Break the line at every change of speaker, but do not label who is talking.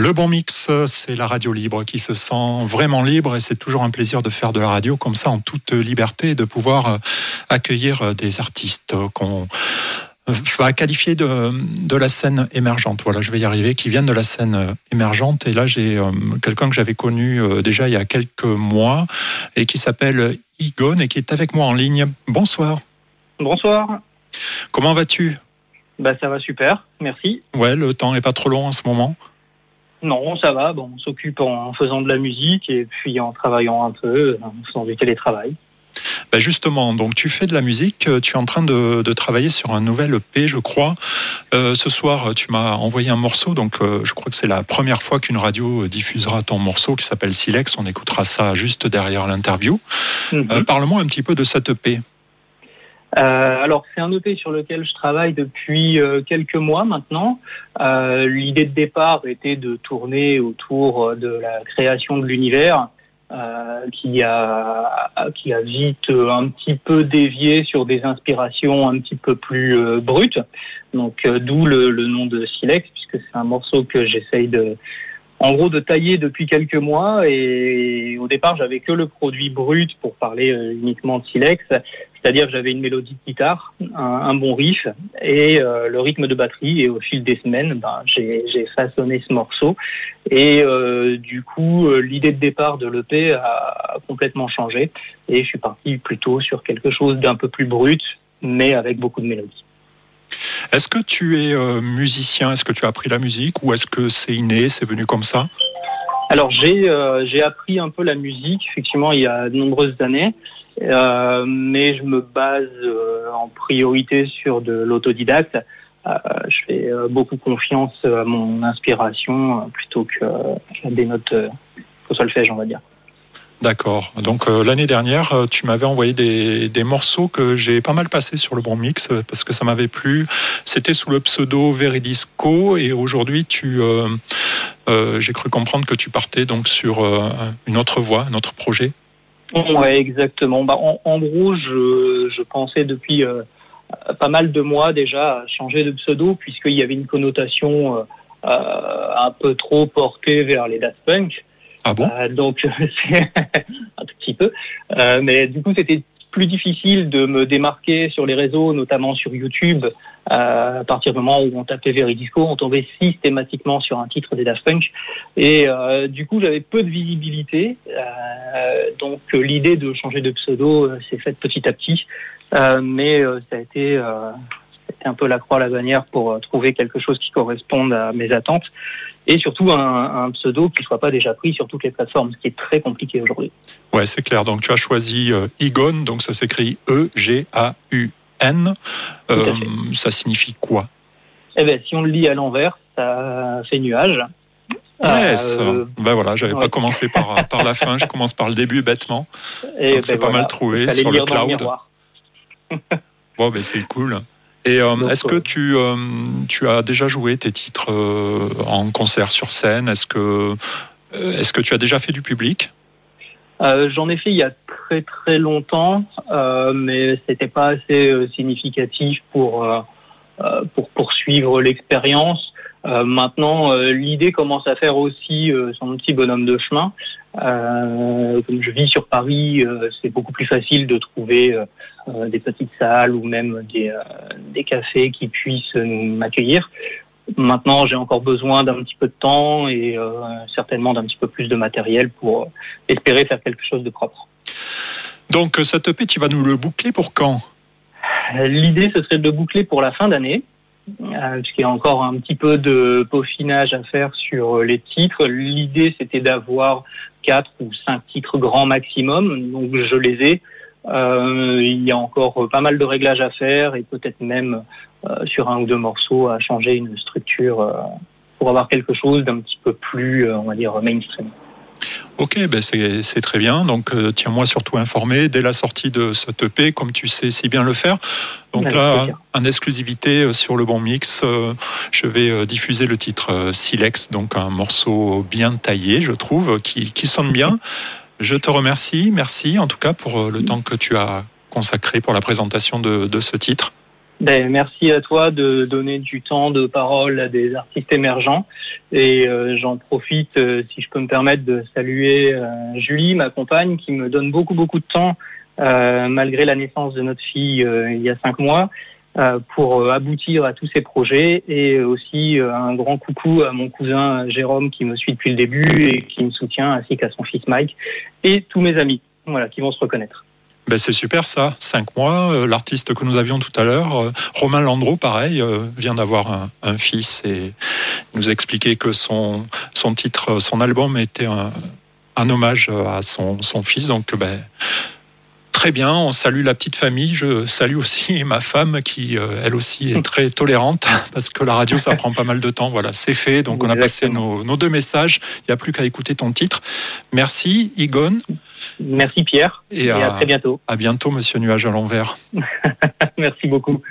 Le bon mix, c'est la radio libre qui se sent vraiment libre et c'est toujours un plaisir de faire de la radio comme ça en toute liberté et de pouvoir euh, accueillir euh, des artistes qu'on euh, va qualifier de, de, la scène émergente. Voilà, je vais y arriver, qui viennent de la scène émergente. Et là, j'ai quelqu'un que j'avais connu déjà il y a quelques mois et qui s'appelle Igone et qui est avec moi en ligne. Bonsoir.
Bonsoir.
Comment vas-tu?
Bah, Ça va super, merci.
Ouais, le temps est pas trop long en ce moment
non, ça va. Bon, on s'occupe en faisant de la musique et puis en travaillant un peu, en faisant du télétravail.
Ben justement, donc tu fais de la musique, tu es en train de, travailler sur un nouvel EP, je crois. Euh, ce soir, tu m'as envoyé un morceau, donc euh, je crois que c'est la première fois qu'une radio diffusera ton morceau qui s'appelle Silex. On écoutera ça juste derrière l'interview. Mhm. Euh, parle-moi un petit peu de cet EP.
Euh, alors c'est un EP sur lequel je travaille depuis euh, quelques mois maintenant. Euh, l'idée de départ était de tourner autour de la création de l'univers. qui a qui a vite un petit peu dévié sur des inspirations un petit peu plus brutes. Donc d'où le, le, nom de Silex puisque c'est un morceau que j'essaye de en gros de tailler depuis quelques mois et au départ j'avais que le produit brut pour parler euh, uniquement de silex, c'est-à-dire que j'avais une mélodie de guitare, un, bon riff et euh, le rythme de batterie et au fil des semaines ben, j'ai façonné ce morceau. Et euh, du coup l'idée de départ de l'EP a complètement changé et je suis parti plutôt sur quelque chose d'un peu plus brut mais avec beaucoup de mélodie.
Est-ce que tu es euh, musicien? Est-ce que tu as appris la musique? Ou est-ce que c'est inné, c'est venu comme ça?
Alors j'ai euh, j'ai appris un peu la musique, effectivement, il y a de nombreuses années, euh, mais je me base en priorité sur de l'autodidacte. je fais beaucoup confiance à mon inspiration plutôt qu'à des notes au solfège, on va dire.
D'accord. Donc euh, l'année dernière, euh, tu m'avais envoyé des, morceaux que j'ai pas mal passés sur le bon mix euh, parce que ça m'avait plu. C'était sous le pseudo Veridisco et aujourd'hui, tu, j'ai cru comprendre que tu partais donc sur une autre voie, un autre projet.
Ouais, exactement. Bah, en, gros, je, je, pensais depuis pas mal de mois déjà à changer de pseudo puisqu'il y avait une connotation un peu trop portée vers les Daft Punk.
Ah bon euh,
Donc c'est un tout petit peu. Euh, mais du coup, c'était plus difficile de me démarquer sur les réseaux, notamment sur YouTube. Euh, à partir du moment où on tapait Veridisco, on tombait systématiquement sur un titre des Daft. Et du coup, j'avais peu de visibilité. donc l'idée de changer de pseudo s'est faite petit à petit. mais ça a été un peu la croix à la bannière pour trouver quelque chose qui corresponde à mes attentes et surtout un, pseudo qui ne soit pas déjà pris sur toutes les plateformes, ce qui est très compliqué aujourd'hui.
Ouais, c'est clair. Donc tu as choisi euh, Igon, donc ça s'écrit E-G-A-U-N. Euh, ça signifie quoi?
Eh bien, si on le lit à l'envers, ça fait nuage.
Yes. Euh, ben voilà, j'avais pas commencé par, par la fin, je commence par le début bêtement. Et donc c'est ben pas mal trouvé sur le cloud. bon, ben c'est cool. Et euh, est-ce que tu, euh, tu as déjà joué tes titres euh, en concert sur scène? Est-ce que, est que tu as déjà fait du public?
J'en ai fait il y a très très longtemps, mais c'était pas assez significatif pour, pour poursuivre l'expérience. Euh, maintenant, euh, l'idée commence à faire aussi euh, son petit bonhomme de chemin. Comme je vis sur Paris, c'est beaucoup plus facile de trouver des petites salles ou même des, des cafés qui puissent m'accueillir. Maintenant, j'ai encore besoin d'un petit peu de temps et certainement d'un petit peu plus de matériel pour espérer faire quelque chose de propre.
Donc, cette EP, tu vas nous le boucler pour quand?
L'idée, ce serait de le boucler pour la fin d'année. Euh, puisqu'il y a encore un petit peu de peaufinage à faire sur les titres. L'idée, c'était d'avoir quatre ou cinq titres grand maximum, donc je les ai. Euh, il y a encore pas mal de réglages à faire et peut-être même euh, sur un ou deux morceaux à changer une structure pour avoir quelque chose d'un petit peu plus, on va dire, mainstream.
Ok, ben c'est très bien. Donc, euh, tiens-moi surtout informé dès la sortie de ce EP, comme tu sais si bien le faire. Donc là, en exclusivité euh, sur le bon mix, euh, je vais diffuser le titre Silex, donc un morceau bien taillé, je trouve, qui, sonne bien. Je te remercie, merci en tout cas pour le temps que tu as consacré pour la présentation de, de ce titre.
Ben, merci à toi de donner du temps de parole à des artistes émergents. Et euh, j'en profite, euh, si je peux me permettre, de saluer euh, Julie, ma compagne, qui me donne beaucoup, beaucoup de temps, malgré la naissance de notre fille il y a cinq mois, pour aboutir à tous ces projets. Et aussi un grand coucou à mon cousin Jérôme, qui me suit depuis le début et qui me soutient, ainsi qu'à son fils Mike, et tous mes amis voilà, qui vont se reconnaître.
Ben c'est super ça, cinq mois. Euh, l'artiste que nous avions tout à l'heure, euh, Romain Landreau, pareil, euh, vient d'avoir un, fils et nous expliquait que son, titre, son album était un, hommage à son, son fils. Donc ben, Très bien, on salue la petite famille. Je salue aussi ma femme qui, euh, elle aussi, est très tolérante parce que la radio, ça prend pas mal de temps. Voilà, c'est fait. Donc, on a passé nos, deux messages. Il n'y a plus qu'à écouter ton titre. Merci, Igone.
Merci, Pierre. Et, à, à très bientôt.
À bientôt, monsieur Nuage à l'envers.
Merci beaucoup.